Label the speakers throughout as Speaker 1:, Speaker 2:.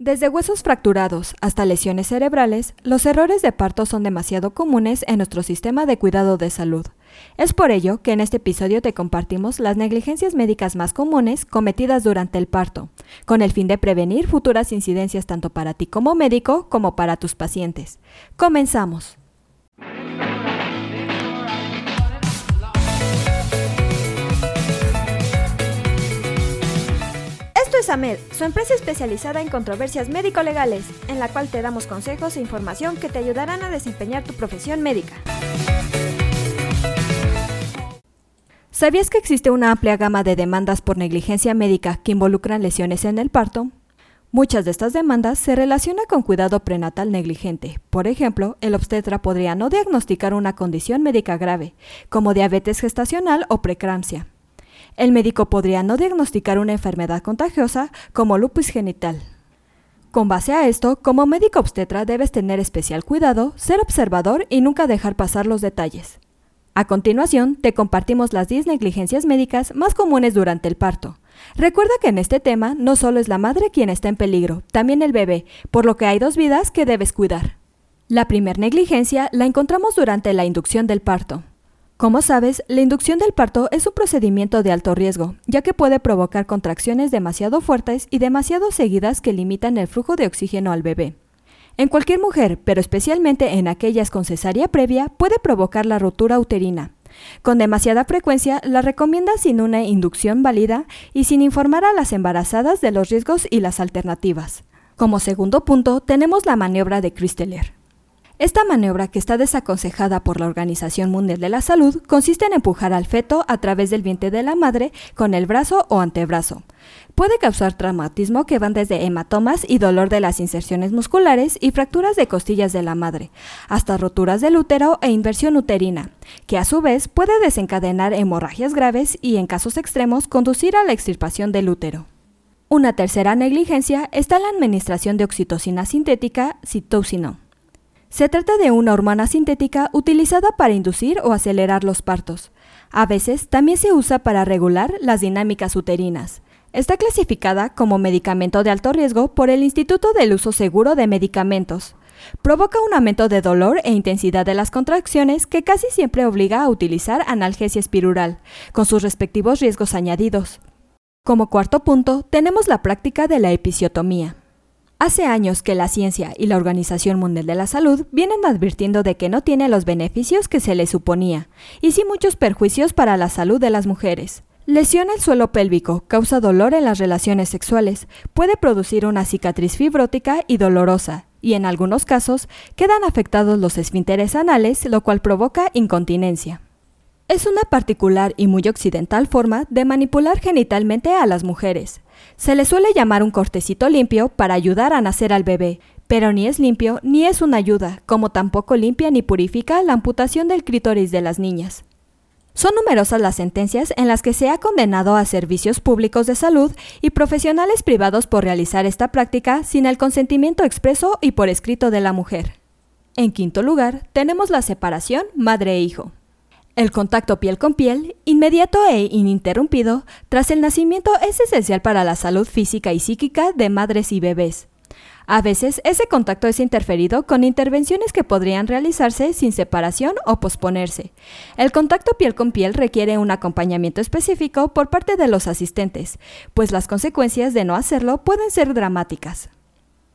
Speaker 1: Desde huesos fracturados hasta lesiones cerebrales, los errores de parto son demasiado comunes en nuestro sistema de cuidado de salud. Es por ello que en este episodio te compartimos las negligencias médicas más comunes cometidas durante el parto, con el fin de prevenir futuras incidencias tanto para ti como médico como para tus pacientes. Comenzamos. Es AMED, su empresa especializada en controversias médico-legales, en la cual te damos consejos e información que te ayudarán a desempeñar tu profesión médica. ¿Sabías que existe una amplia gama de demandas por negligencia médica que involucran lesiones en el parto? Muchas de estas demandas se relacionan con cuidado prenatal negligente. Por ejemplo, el obstetra podría no diagnosticar una condición médica grave, como diabetes gestacional o preeclampsia. El médico podría no diagnosticar una enfermedad contagiosa como lupus genital. Con base a esto, como médico obstetra debes tener especial cuidado, ser observador y nunca dejar pasar los detalles. A continuación, te compartimos las 10 negligencias médicas más comunes durante el parto. Recuerda que en este tema no solo es la madre quien está en peligro, también el bebé, por lo que hay dos vidas que debes cuidar. La primer negligencia la encontramos durante la inducción del parto. Como sabes, la inducción del parto es un procedimiento de alto riesgo, ya que puede provocar contracciones demasiado fuertes y demasiado seguidas que limitan el flujo de oxígeno al bebé. En cualquier mujer, pero especialmente en aquellas con cesárea previa, puede provocar la rotura uterina. Con demasiada frecuencia, la recomienda sin una inducción válida y sin informar a las embarazadas de los riesgos y las alternativas. Como segundo punto, tenemos la maniobra de Christeler. Esta maniobra, que está desaconsejada por la Organización Mundial de la Salud, consiste en empujar al feto a través del vientre de la madre con el brazo o antebrazo. Puede causar traumatismo que van desde hematomas y dolor de las inserciones musculares y fracturas de costillas de la madre, hasta roturas del útero e inversión uterina, que a su vez puede desencadenar hemorragias graves y en casos extremos conducir a la extirpación del útero. Una tercera negligencia está la administración de oxitocina sintética, citocino. Se trata de una hormona sintética utilizada para inducir o acelerar los partos. A veces también se usa para regular las dinámicas uterinas. Está clasificada como medicamento de alto riesgo por el Instituto del Uso Seguro de Medicamentos. Provoca un aumento de dolor e intensidad de las contracciones que casi siempre obliga a utilizar analgesia espirural, con sus respectivos riesgos añadidos. Como cuarto punto, tenemos la práctica de la episiotomía. Hace años que la ciencia y la Organización Mundial de la Salud vienen advirtiendo de que no tiene los beneficios que se le suponía, y sí muchos perjuicios para la salud de las mujeres. Lesiona el suelo pélvico, causa dolor en las relaciones sexuales, puede producir una cicatriz fibrótica y dolorosa, y en algunos casos quedan afectados los esfínteres anales, lo cual provoca incontinencia. Es una particular y muy occidental forma de manipular genitalmente a las mujeres, se le suele llamar un cortecito limpio para ayudar a nacer al bebé, pero ni es limpio ni es una ayuda, como tampoco limpia ni purifica la amputación del clítoris de las niñas. Son numerosas las sentencias en las que se ha condenado a servicios públicos de salud y profesionales privados por realizar esta práctica sin el consentimiento expreso y por escrito de la mujer. En quinto lugar, tenemos la separación madre-hijo. El contacto piel con piel, inmediato e ininterrumpido, tras el nacimiento es esencial para la salud física y psíquica de madres y bebés. A veces ese contacto es interferido con intervenciones que podrían realizarse sin separación o posponerse. El contacto piel con piel requiere un acompañamiento específico por parte de los asistentes, pues las consecuencias de no hacerlo pueden ser dramáticas.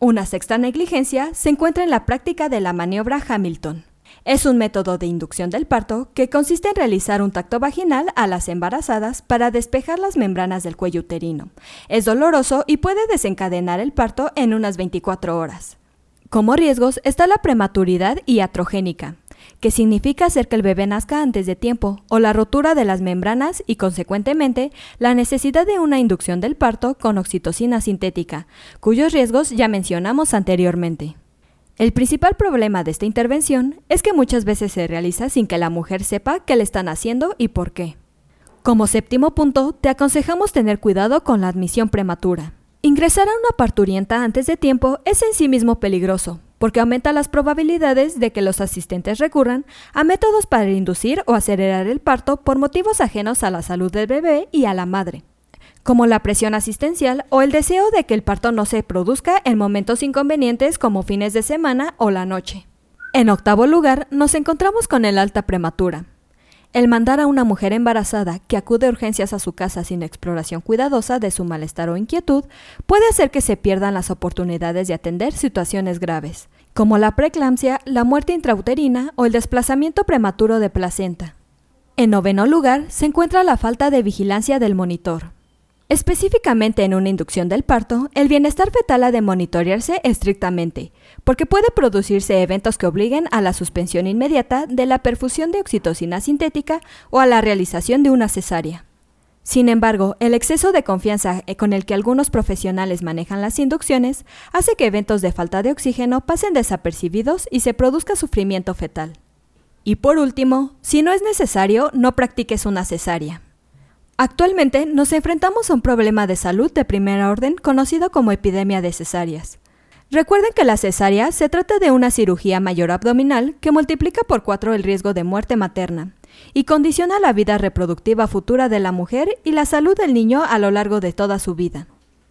Speaker 1: Una sexta negligencia se encuentra en la práctica de la maniobra Hamilton. Es un método de inducción del parto que consiste en realizar un tacto vaginal a las embarazadas para despejar las membranas del cuello uterino. Es doloroso y puede desencadenar el parto en unas 24 horas. Como riesgos está la prematuridad iatrogénica, que significa hacer que el bebé nazca antes de tiempo, o la rotura de las membranas y, consecuentemente, la necesidad de una inducción del parto con oxitocina sintética, cuyos riesgos ya mencionamos anteriormente. El principal problema de esta intervención es que muchas veces se realiza sin que la mujer sepa qué le están haciendo y por qué. Como séptimo punto, te aconsejamos tener cuidado con la admisión prematura. Ingresar a una parturienta antes de tiempo es en sí mismo peligroso, porque aumenta las probabilidades de que los asistentes recurran a métodos para inducir o acelerar el parto por motivos ajenos a la salud del bebé y a la madre. Como la presión asistencial o el deseo de que el parto no se produzca en momentos inconvenientes como fines de semana o la noche. En octavo lugar, nos encontramos con el alta prematura. El mandar a una mujer embarazada que acude a urgencias a su casa sin exploración cuidadosa de su malestar o inquietud puede hacer que se pierdan las oportunidades de atender situaciones graves, como la preeclampsia, la muerte intrauterina o el desplazamiento prematuro de placenta. En noveno lugar se encuentra la falta de vigilancia del monitor. Específicamente en una inducción del parto, el bienestar fetal ha de monitorearse estrictamente, porque puede producirse eventos que obliguen a la suspensión inmediata de la perfusión de oxitocina sintética o a la realización de una cesárea. Sin embargo, el exceso de confianza con el que algunos profesionales manejan las inducciones hace que eventos de falta de oxígeno pasen desapercibidos y se produzca sufrimiento fetal. Y por último, si no es necesario, no practiques una cesárea. Actualmente nos enfrentamos a un problema de salud de primera orden conocido como epidemia de cesáreas. Recuerden que la cesárea se trata de una cirugía mayor abdominal que multiplica por cuatro el riesgo de muerte materna y condiciona la vida reproductiva futura de la mujer y la salud del niño a lo largo de toda su vida.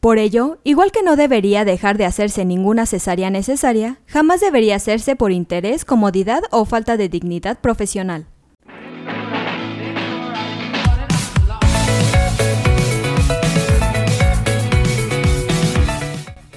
Speaker 1: Por ello, igual que no debería dejar de hacerse ninguna cesárea necesaria, jamás debería hacerse por interés, comodidad o falta de dignidad profesional.